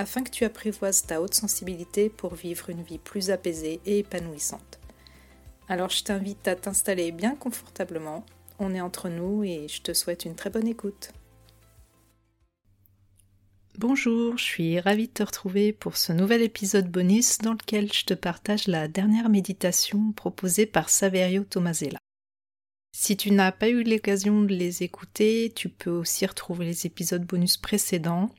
afin que tu apprivoises ta haute sensibilité pour vivre une vie plus apaisée et épanouissante. Alors je t'invite à t'installer bien confortablement, on est entre nous et je te souhaite une très bonne écoute. Bonjour, je suis ravie de te retrouver pour ce nouvel épisode bonus dans lequel je te partage la dernière méditation proposée par Saverio Tomasella. Si tu n'as pas eu l'occasion de les écouter, tu peux aussi retrouver les épisodes bonus précédents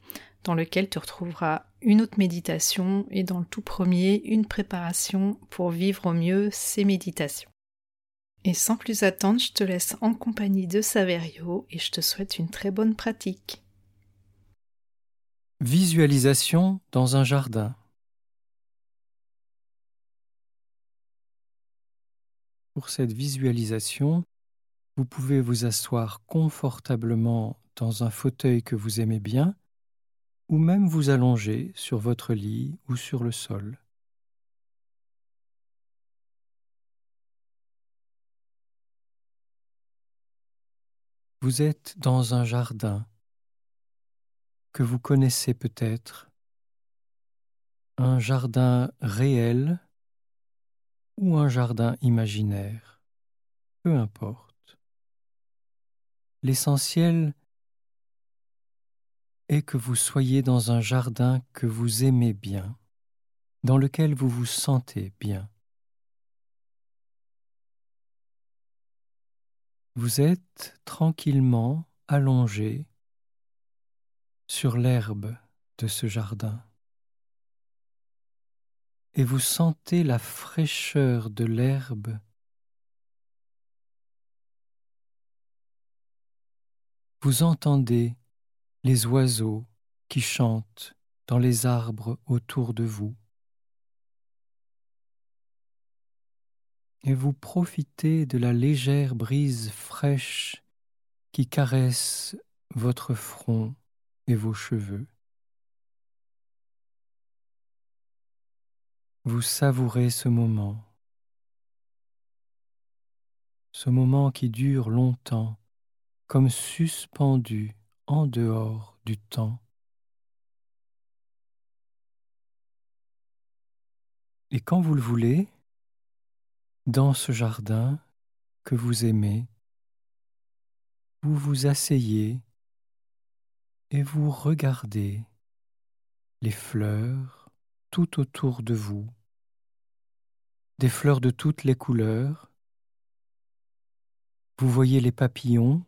dans lequel tu retrouveras une autre méditation et dans le tout premier une préparation pour vivre au mieux ces méditations. Et sans plus attendre, je te laisse en compagnie de Saverio et je te souhaite une très bonne pratique. Visualisation dans un jardin. Pour cette visualisation, vous pouvez vous asseoir confortablement dans un fauteuil que vous aimez bien ou même vous allonger sur votre lit ou sur le sol. Vous êtes dans un jardin que vous connaissez peut-être, un jardin réel ou un jardin imaginaire, peu importe. L'essentiel est que vous soyez dans un jardin que vous aimez bien, dans lequel vous vous sentez bien. Vous êtes tranquillement allongé sur l'herbe de ce jardin et vous sentez la fraîcheur de l'herbe vous entendez les oiseaux qui chantent dans les arbres autour de vous. Et vous profitez de la légère brise fraîche qui caresse votre front et vos cheveux. Vous savourez ce moment, ce moment qui dure longtemps, comme suspendu en dehors du temps. Et quand vous le voulez, dans ce jardin que vous aimez, vous vous asseyez et vous regardez les fleurs tout autour de vous, des fleurs de toutes les couleurs. Vous voyez les papillons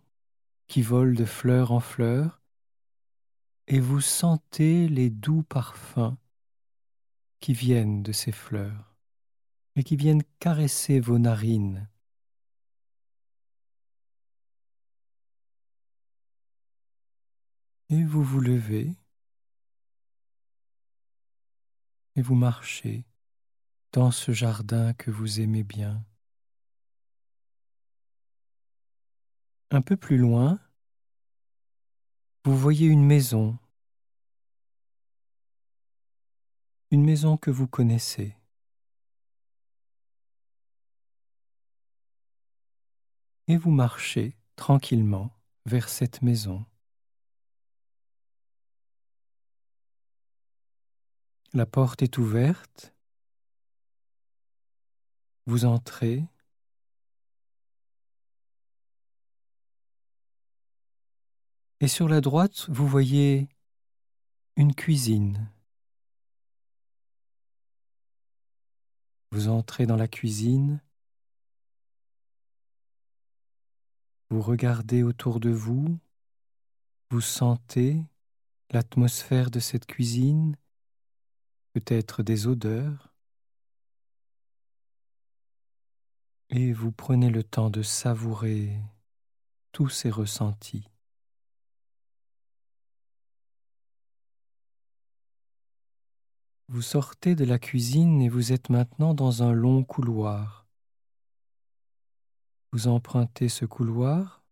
qui volent de fleur en fleur, et vous sentez les doux parfums qui viennent de ces fleurs et qui viennent caresser vos narines. Et vous vous levez et vous marchez dans ce jardin que vous aimez bien. Un peu plus loin, vous voyez une maison, une maison que vous connaissez. Et vous marchez tranquillement vers cette maison. La porte est ouverte. Vous entrez Et sur la droite, vous voyez une cuisine. Vous entrez dans la cuisine, vous regardez autour de vous, vous sentez l'atmosphère de cette cuisine, peut-être des odeurs, et vous prenez le temps de savourer tous ces ressentis. Vous sortez de la cuisine et vous êtes maintenant dans un long couloir. Vous empruntez ce couloir.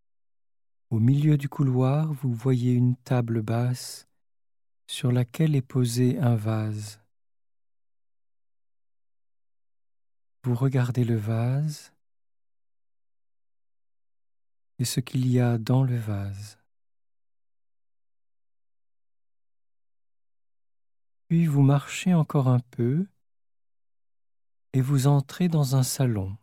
Au milieu du couloir, vous voyez une table basse sur laquelle est posé un vase. Vous regardez le vase et ce qu'il y a dans le vase. Puis vous marchez encore un peu et vous entrez dans un salon.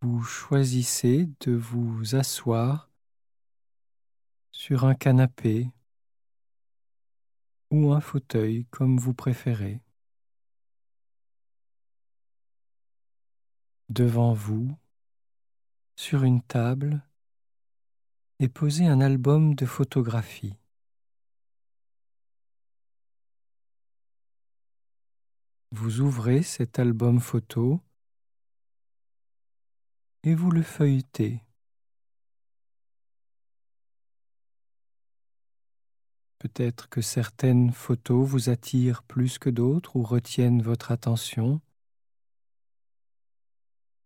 Vous choisissez de vous asseoir sur un canapé ou un fauteuil comme vous préférez. Devant vous, sur une table, et posez un album de photographies. Vous ouvrez cet album photo et vous le feuilletez. Peut-être que certaines photos vous attirent plus que d'autres ou retiennent votre attention.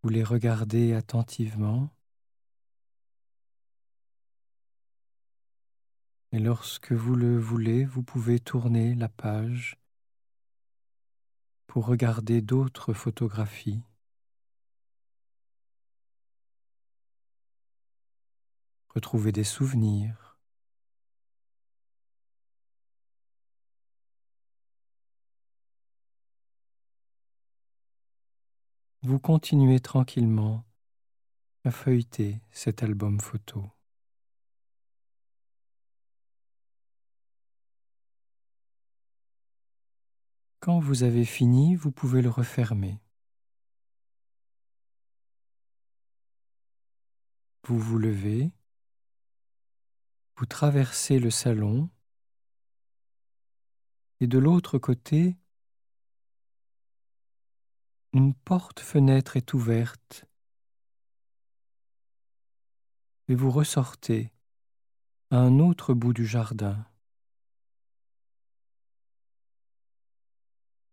Vous les regardez attentivement. Et lorsque vous le voulez, vous pouvez tourner la page pour regarder d'autres photographies. Retrouver des souvenirs. Vous continuez tranquillement à feuilleter cet album photo. Quand vous avez fini, vous pouvez le refermer. Vous vous levez, vous traversez le salon et de l'autre côté, une porte-fenêtre est ouverte et vous ressortez à un autre bout du jardin.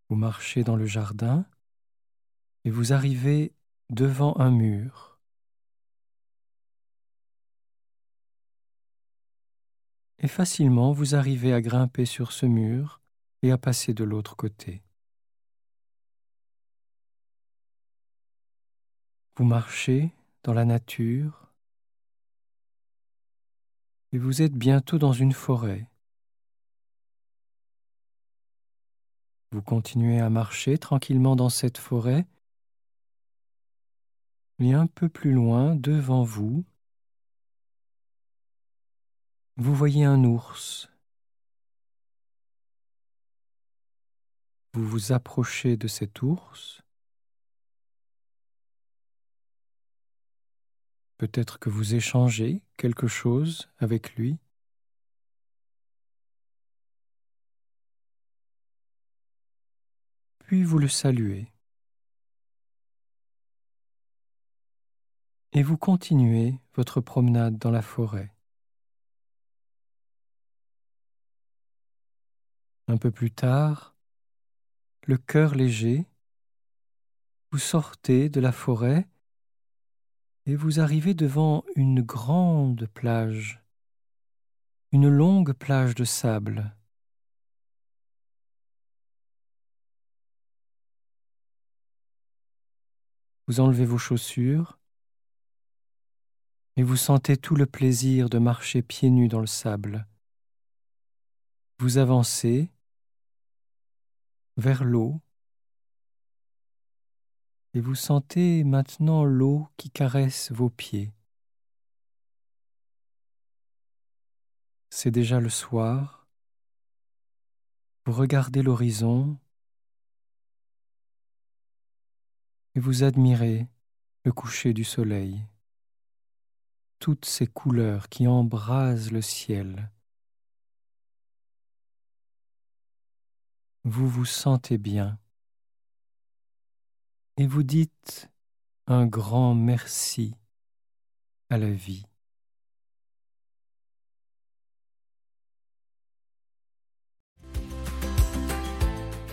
Vous marchez dans le jardin et vous arrivez devant un mur. Et facilement vous arrivez à grimper sur ce mur et à passer de l'autre côté. Vous marchez dans la nature et vous êtes bientôt dans une forêt. Vous continuez à marcher tranquillement dans cette forêt, et un peu plus loin, devant vous, vous voyez un ours. Vous vous approchez de cet ours. Peut-être que vous échangez quelque chose avec lui. Vous le saluez. Et vous continuez votre promenade dans la forêt. Un peu plus tard, le cœur léger, vous sortez de la forêt et vous arrivez devant une grande plage, une longue plage de sable. Vous enlevez vos chaussures et vous sentez tout le plaisir de marcher pieds nus dans le sable. Vous avancez vers l'eau et vous sentez maintenant l'eau qui caresse vos pieds. C'est déjà le soir. Vous regardez l'horizon et vous admirez le coucher du soleil, toutes ces couleurs qui embrasent le ciel. Vous vous sentez bien et vous dites un grand merci à la vie.